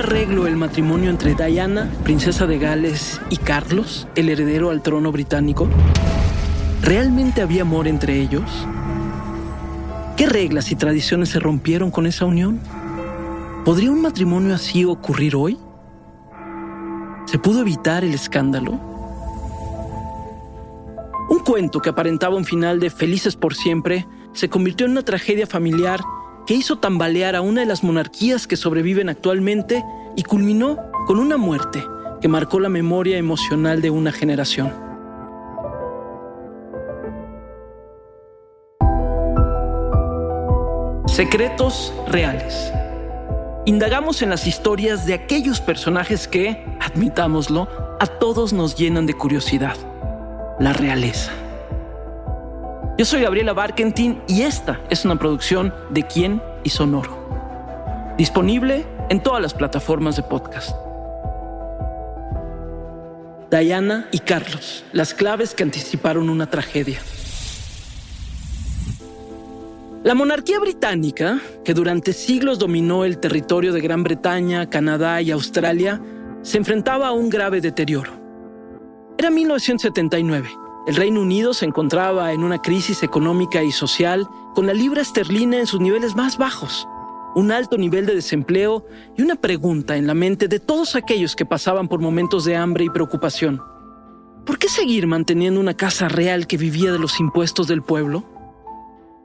arreglo el matrimonio entre Diana, princesa de Gales, y Carlos, el heredero al trono británico? ¿Realmente había amor entre ellos? ¿Qué reglas y tradiciones se rompieron con esa unión? ¿Podría un matrimonio así ocurrir hoy? ¿Se pudo evitar el escándalo? Un cuento que aparentaba un final de felices por siempre se convirtió en una tragedia familiar que hizo tambalear a una de las monarquías que sobreviven actualmente y culminó con una muerte que marcó la memoria emocional de una generación. Secretos reales. Indagamos en las historias de aquellos personajes que, admitámoslo, a todos nos llenan de curiosidad. La realeza. Yo soy Gabriela Barkentin y esta es una producción de Quién y Sonoro. Disponible en todas las plataformas de podcast. Diana y Carlos, las claves que anticiparon una tragedia. La monarquía británica, que durante siglos dominó el territorio de Gran Bretaña, Canadá y Australia, se enfrentaba a un grave deterioro. Era 1979. El Reino Unido se encontraba en una crisis económica y social con la libra esterlina en sus niveles más bajos, un alto nivel de desempleo y una pregunta en la mente de todos aquellos que pasaban por momentos de hambre y preocupación. ¿Por qué seguir manteniendo una casa real que vivía de los impuestos del pueblo?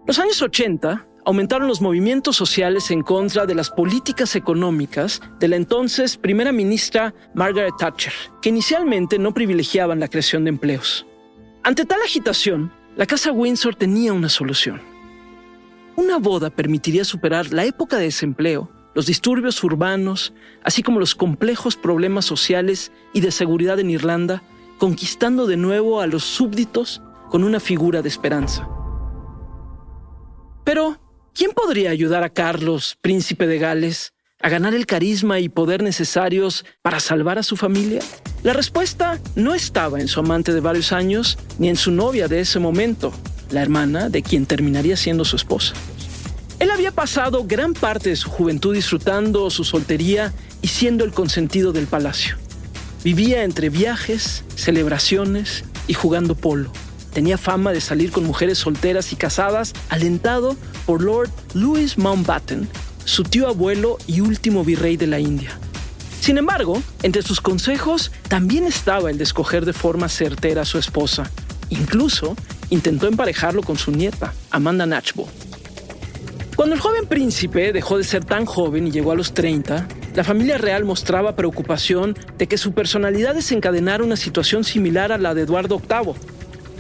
Los años 80 aumentaron los movimientos sociales en contra de las políticas económicas de la entonces primera ministra Margaret Thatcher, que inicialmente no privilegiaban la creación de empleos. Ante tal agitación, la Casa Windsor tenía una solución. Una boda permitiría superar la época de desempleo, los disturbios urbanos, así como los complejos problemas sociales y de seguridad en Irlanda, conquistando de nuevo a los súbditos con una figura de esperanza. Pero, ¿quién podría ayudar a Carlos, príncipe de Gales, a ganar el carisma y poder necesarios para salvar a su familia? La respuesta no estaba en su amante de varios años ni en su novia de ese momento, la hermana de quien terminaría siendo su esposa. Él había pasado gran parte de su juventud disfrutando su soltería y siendo el consentido del palacio. Vivía entre viajes, celebraciones y jugando polo. Tenía fama de salir con mujeres solteras y casadas, alentado por Lord Louis Mountbatten, su tío abuelo y último virrey de la India. Sin embargo, entre sus consejos también estaba el de escoger de forma certera a su esposa. Incluso intentó emparejarlo con su nieta, Amanda Natchbull. Cuando el joven príncipe dejó de ser tan joven y llegó a los 30, la familia real mostraba preocupación de que su personalidad desencadenara una situación similar a la de Eduardo VIII,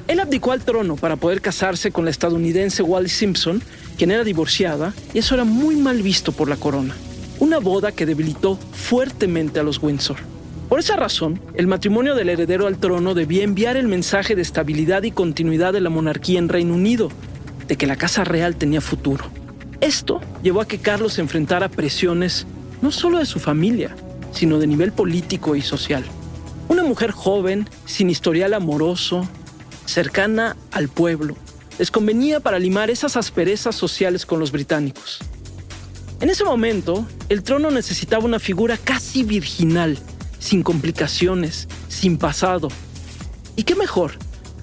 él abdicó al trono para poder casarse con la estadounidense Wally Simpson, quien era divorciada, y eso era muy mal visto por la corona. Una boda que debilitó fuertemente a los Windsor. Por esa razón, el matrimonio del heredero al trono debía enviar el mensaje de estabilidad y continuidad de la monarquía en Reino Unido, de que la Casa Real tenía futuro. Esto llevó a que Carlos se enfrentara presiones no solo de su familia, sino de nivel político y social. Una mujer joven, sin historial amoroso, cercana al pueblo, les convenía para limar esas asperezas sociales con los británicos. En ese momento, el trono necesitaba una figura casi virginal, sin complicaciones, sin pasado. ¿Y qué mejor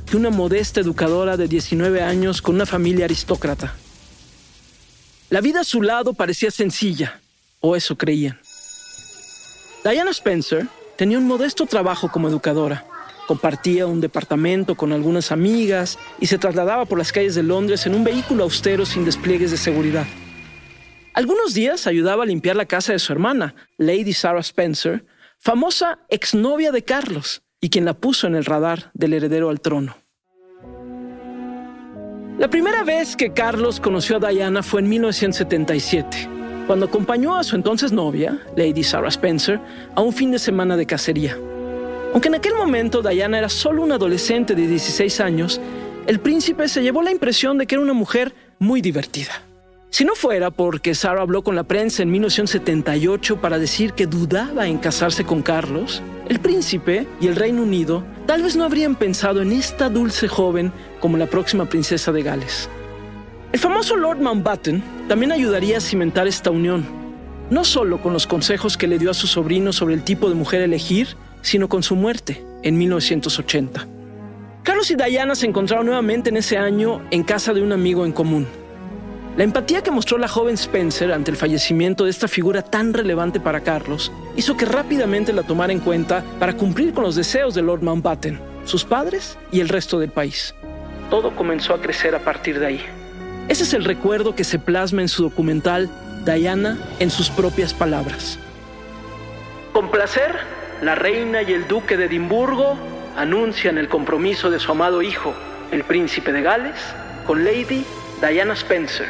que una modesta educadora de 19 años con una familia aristócrata? La vida a su lado parecía sencilla, o eso creían. Diana Spencer tenía un modesto trabajo como educadora Compartía un departamento con algunas amigas y se trasladaba por las calles de Londres en un vehículo austero sin despliegues de seguridad. Algunos días ayudaba a limpiar la casa de su hermana, Lady Sarah Spencer, famosa exnovia de Carlos y quien la puso en el radar del heredero al trono. La primera vez que Carlos conoció a Diana fue en 1977, cuando acompañó a su entonces novia, Lady Sarah Spencer, a un fin de semana de cacería. Aunque en aquel momento Diana era solo una adolescente de 16 años, el príncipe se llevó la impresión de que era una mujer muy divertida. Si no fuera porque Sarah habló con la prensa en 1978 para decir que dudaba en casarse con Carlos, el príncipe y el Reino Unido tal vez no habrían pensado en esta dulce joven como la próxima princesa de Gales. El famoso Lord Mountbatten también ayudaría a cimentar esta unión. no solo con los consejos que le dio a su sobrino sobre el tipo de mujer elegir, sino con su muerte en 1980. Carlos y Diana se encontraron nuevamente en ese año en casa de un amigo en común. La empatía que mostró la joven Spencer ante el fallecimiento de esta figura tan relevante para Carlos hizo que rápidamente la tomara en cuenta para cumplir con los deseos de Lord Mountbatten, sus padres y el resto del país. Todo comenzó a crecer a partir de ahí. Ese es el recuerdo que se plasma en su documental Diana en sus propias palabras. Con placer, la reina y el duque de Edimburgo anuncian el compromiso de su amado hijo, el príncipe de Gales, con Lady Diana Spencer,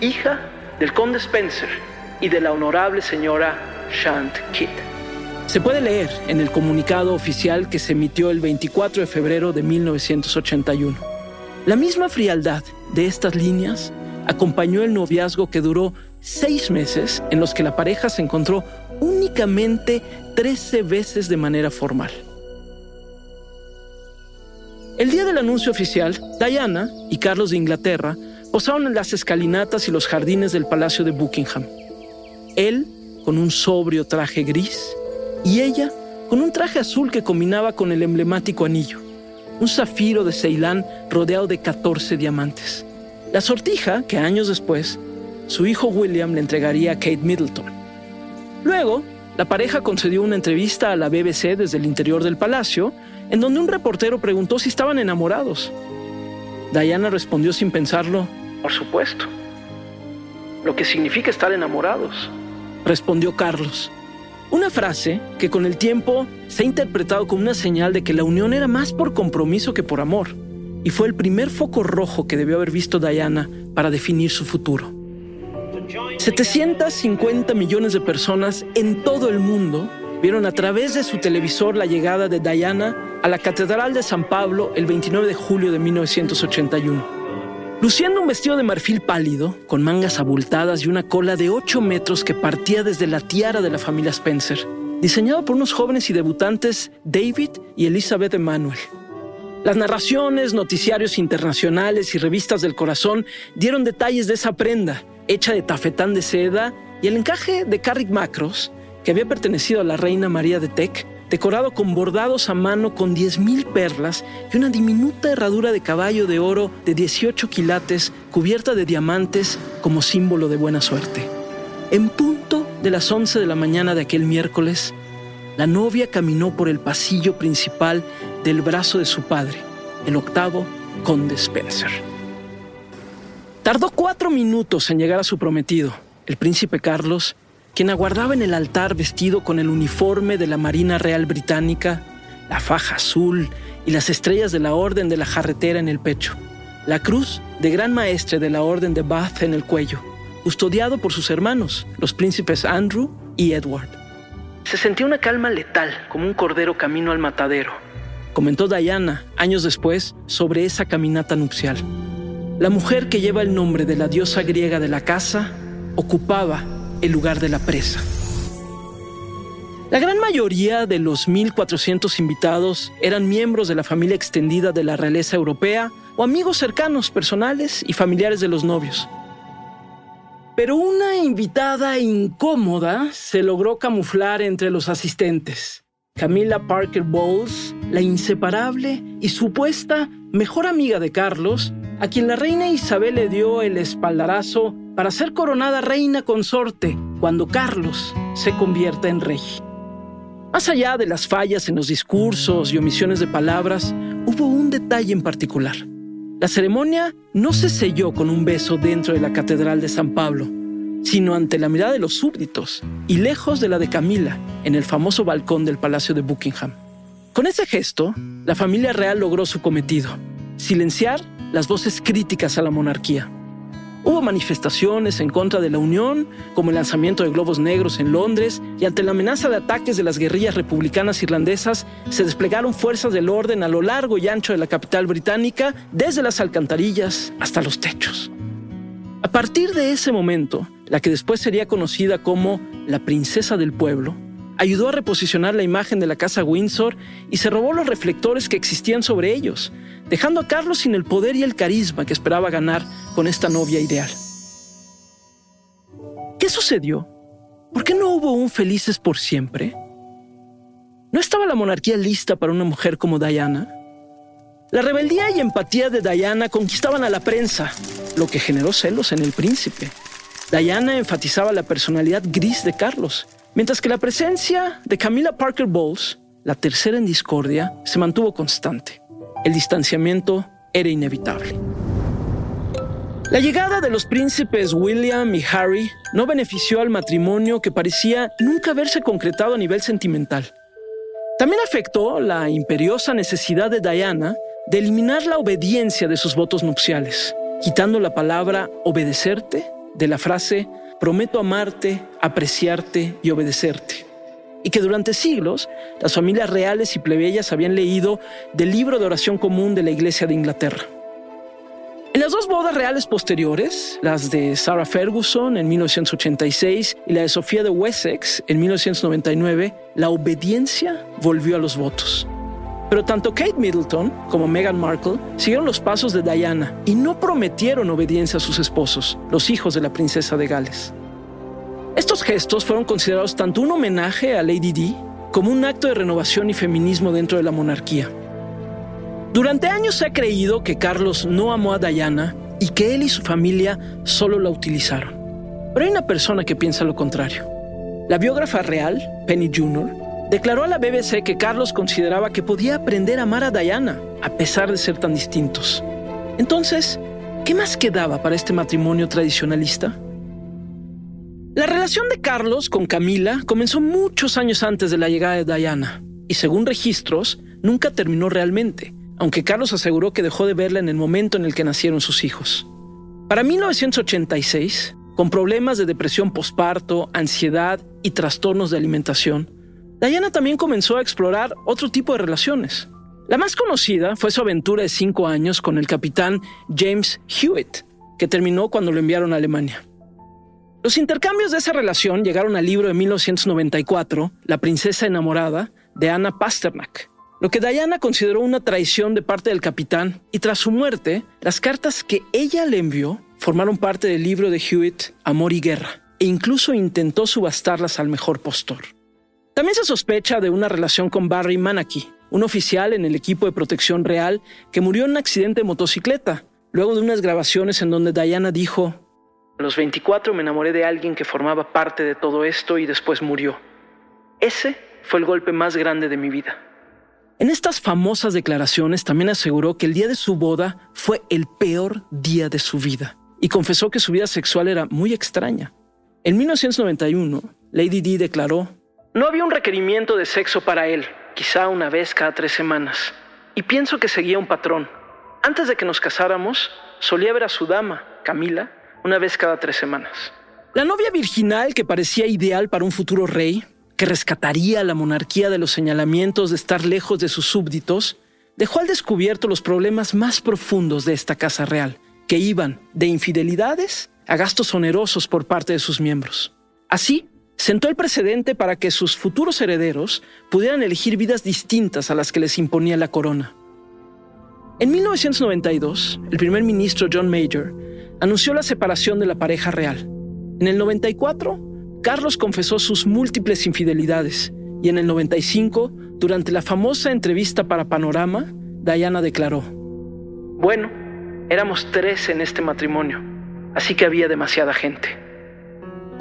hija del conde Spencer y de la honorable señora Shant Kidd. Se puede leer en el comunicado oficial que se emitió el 24 de febrero de 1981. La misma frialdad de estas líneas acompañó el noviazgo que duró seis meses en los que la pareja se encontró únicamente 13 veces de manera formal. El día del anuncio oficial, Diana y Carlos de Inglaterra posaron en las escalinatas y los jardines del Palacio de Buckingham. Él con un sobrio traje gris y ella con un traje azul que combinaba con el emblemático anillo, un zafiro de Ceilán rodeado de 14 diamantes. La sortija que años después su hijo William le entregaría a Kate Middleton. Luego, la pareja concedió una entrevista a la BBC desde el interior del palacio, en donde un reportero preguntó si estaban enamorados. Diana respondió sin pensarlo, por supuesto. Lo que significa estar enamorados, respondió Carlos. Una frase que con el tiempo se ha interpretado como una señal de que la unión era más por compromiso que por amor, y fue el primer foco rojo que debió haber visto Diana para definir su futuro. 750 millones de personas en todo el mundo vieron a través de su televisor la llegada de Diana a la Catedral de San Pablo el 29 de julio de 1981. Luciendo un vestido de marfil pálido, con mangas abultadas y una cola de 8 metros que partía desde la tiara de la familia Spencer, diseñado por unos jóvenes y debutantes David y Elizabeth Emanuel. Las narraciones, noticiarios internacionales y revistas del corazón dieron detalles de esa prenda, hecha de tafetán de seda, y el encaje de Carrick Macros, que había pertenecido a la reina María de Tec, decorado con bordados a mano con 10.000 perlas y una diminuta herradura de caballo de oro de 18 quilates cubierta de diamantes como símbolo de buena suerte. En punto de las 11 de la mañana de aquel miércoles, la novia caminó por el pasillo principal del brazo de su padre, el octavo conde Spencer. Tardó cuatro minutos en llegar a su prometido, el príncipe Carlos, quien aguardaba en el altar vestido con el uniforme de la Marina Real Británica, la faja azul y las estrellas de la Orden de la Jarretera en el pecho, la cruz de Gran Maestre de la Orden de Bath en el cuello, custodiado por sus hermanos, los príncipes Andrew y Edward. Se sentía una calma letal, como un cordero camino al matadero, comentó Diana años después sobre esa caminata nupcial. La mujer que lleva el nombre de la diosa griega de la casa ocupaba el lugar de la presa. La gran mayoría de los 1.400 invitados eran miembros de la familia extendida de la realeza europea o amigos cercanos, personales y familiares de los novios. Pero una invitada incómoda se logró camuflar entre los asistentes. Camila Parker Bowles, la inseparable y supuesta mejor amiga de Carlos, a quien la reina Isabel le dio el espaldarazo para ser coronada reina consorte cuando Carlos se convierta en rey. Más allá de las fallas en los discursos y omisiones de palabras, hubo un detalle en particular. La ceremonia no se selló con un beso dentro de la Catedral de San Pablo, sino ante la mirada de los súbditos y lejos de la de Camila en el famoso balcón del Palacio de Buckingham. Con ese gesto, la familia real logró su cometido, silenciar las voces críticas a la monarquía. Hubo manifestaciones en contra de la Unión, como el lanzamiento de globos negros en Londres, y ante la amenaza de ataques de las guerrillas republicanas irlandesas, se desplegaron fuerzas del orden a lo largo y ancho de la capital británica, desde las alcantarillas hasta los techos. A partir de ese momento, la que después sería conocida como la princesa del pueblo, ayudó a reposicionar la imagen de la casa Windsor y se robó los reflectores que existían sobre ellos, dejando a Carlos sin el poder y el carisma que esperaba ganar con esta novia ideal. ¿Qué sucedió? ¿por qué no hubo un felices por siempre? ¿No estaba la monarquía lista para una mujer como Diana? La rebeldía y empatía de Diana conquistaban a la prensa, lo que generó celos en el príncipe. Diana enfatizaba la personalidad gris de Carlos, mientras que la presencia de Camilla Parker Bowles, la tercera en discordia, se mantuvo constante. El distanciamiento era inevitable. La llegada de los príncipes William y Harry no benefició al matrimonio que parecía nunca haberse concretado a nivel sentimental. También afectó la imperiosa necesidad de Diana de eliminar la obediencia de sus votos nupciales, quitando la palabra obedecerte de la frase prometo amarte, apreciarte y obedecerte. Y que durante siglos las familias reales y plebeyas habían leído del libro de oración común de la Iglesia de Inglaterra. En las dos bodas reales posteriores, las de Sarah Ferguson en 1986 y la de Sofía de Wessex en 1999, la obediencia volvió a los votos. Pero tanto Kate Middleton como Meghan Markle siguieron los pasos de Diana y no prometieron obediencia a sus esposos, los hijos de la princesa de Gales. Estos gestos fueron considerados tanto un homenaje a Lady Di como un acto de renovación y feminismo dentro de la monarquía. Durante años se ha creído que Carlos no amó a Diana y que él y su familia solo la utilizaron. Pero hay una persona que piensa lo contrario. La biógrafa real, Penny Jr., declaró a la BBC que Carlos consideraba que podía aprender a amar a Diana, a pesar de ser tan distintos. Entonces, ¿qué más quedaba para este matrimonio tradicionalista? La relación de Carlos con Camila comenzó muchos años antes de la llegada de Diana, y según registros, nunca terminó realmente, aunque Carlos aseguró que dejó de verla en el momento en el que nacieron sus hijos. Para 1986, con problemas de depresión posparto, ansiedad y trastornos de alimentación, Diana también comenzó a explorar otro tipo de relaciones. La más conocida fue su aventura de cinco años con el capitán James Hewitt, que terminó cuando lo enviaron a Alemania. Los intercambios de esa relación llegaron al libro de 1994, La princesa enamorada, de Anna Pasternak, lo que Diana consideró una traición de parte del capitán, y tras su muerte, las cartas que ella le envió formaron parte del libro de Hewitt, Amor y Guerra, e incluso intentó subastarlas al mejor postor. También se sospecha de una relación con Barry Manaki, un oficial en el equipo de protección real que murió en un accidente de motocicleta, luego de unas grabaciones en donde Diana dijo, a los 24 me enamoré de alguien que formaba parte de todo esto y después murió. Ese fue el golpe más grande de mi vida. En estas famosas declaraciones también aseguró que el día de su boda fue el peor día de su vida y confesó que su vida sexual era muy extraña. En 1991, Lady Di declaró, no había un requerimiento de sexo para él, quizá una vez cada tres semanas. Y pienso que seguía un patrón. Antes de que nos casáramos, solía ver a su dama, Camila, una vez cada tres semanas. La novia virginal que parecía ideal para un futuro rey, que rescataría la monarquía de los señalamientos de estar lejos de sus súbditos, dejó al descubierto los problemas más profundos de esta casa real, que iban de infidelidades a gastos onerosos por parte de sus miembros. Así, sentó el precedente para que sus futuros herederos pudieran elegir vidas distintas a las que les imponía la corona. En 1992, el primer ministro John Major anunció la separación de la pareja real. En el 94, Carlos confesó sus múltiples infidelidades y en el 95, durante la famosa entrevista para Panorama, Diana declaró, Bueno, éramos tres en este matrimonio, así que había demasiada gente.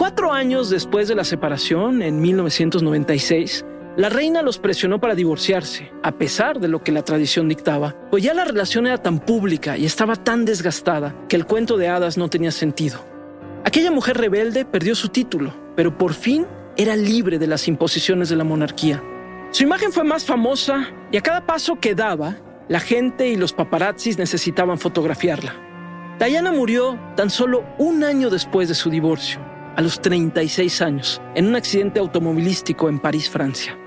Cuatro años después de la separación, en 1996, la reina los presionó para divorciarse, a pesar de lo que la tradición dictaba, pues ya la relación era tan pública y estaba tan desgastada que el cuento de hadas no tenía sentido. Aquella mujer rebelde perdió su título, pero por fin era libre de las imposiciones de la monarquía. Su imagen fue más famosa y a cada paso que daba, la gente y los paparazzis necesitaban fotografiarla. Diana murió tan solo un año después de su divorcio a los 36 años en un accidente automovilístico en París, Francia.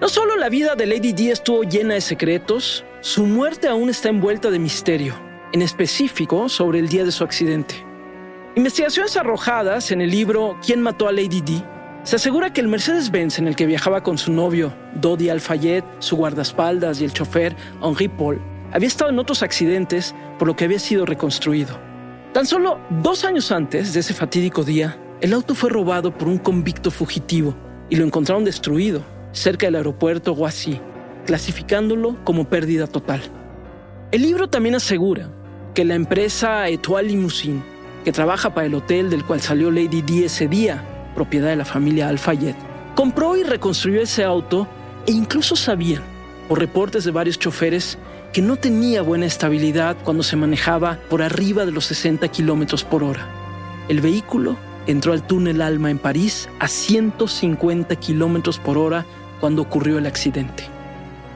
No solo la vida de Lady Di estuvo llena de secretos, su muerte aún está envuelta de misterio, en específico sobre el día de su accidente. Investigaciones arrojadas en el libro ¿Quién mató a Lady Di? Se asegura que el Mercedes-Benz en el que viajaba con su novio, Dodi Alfayet, su guardaespaldas y el chofer, Henri Paul, había estado en otros accidentes por lo que había sido reconstruido. Tan solo dos años antes de ese fatídico día, El auto fue robado por un convicto fugitivo y lo encontraron destruido cerca del aeropuerto Guasí, clasificándolo como pérdida total. El libro también asegura que la empresa Etoile Limousine, que trabaja para el hotel del cual salió Lady Di ese día, propiedad de la familia Alfayet, compró y reconstruyó ese auto e incluso sabían, por reportes de varios choferes, que no tenía buena estabilidad cuando se manejaba por arriba de los 60 kilómetros por hora. El vehículo entró al túnel Alma en París a 150 kilómetros por hora cuando ocurrió el accidente.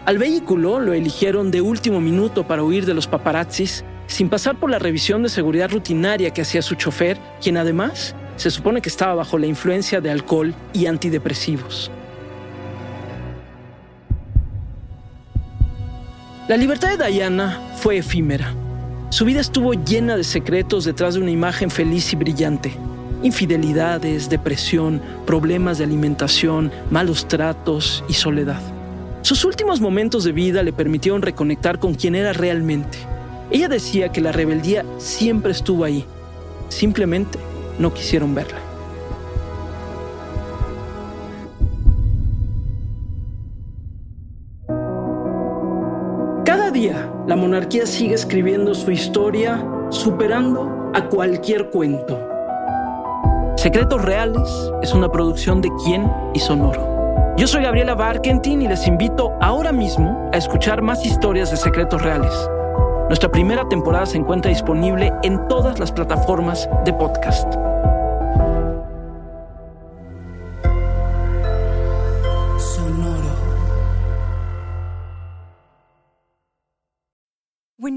Al vehículo lo eligieron de último minuto para huir de los paparazzis, sin pasar por la revisión de seguridad rutinaria que hacía su chofer, quien además se supone que estaba bajo la influencia de alcohol y antidepresivos. La libertad de Diana fue efímera. Su vida estuvo llena de secretos detrás de una imagen feliz y brillante. Infidelidades, depresión, problemas de alimentación, malos tratos y soledad. Sus últimos momentos de vida le permitieron reconectar con quien era realmente. Ella decía que la rebeldía siempre estuvo ahí. Simplemente no quisieron verla. La monarquía sigue escribiendo su historia, superando a cualquier cuento. Secretos Reales es una producción de Quién y Sonoro. Yo soy Gabriela Barkentin y les invito ahora mismo a escuchar más historias de Secretos Reales. Nuestra primera temporada se encuentra disponible en todas las plataformas de podcast.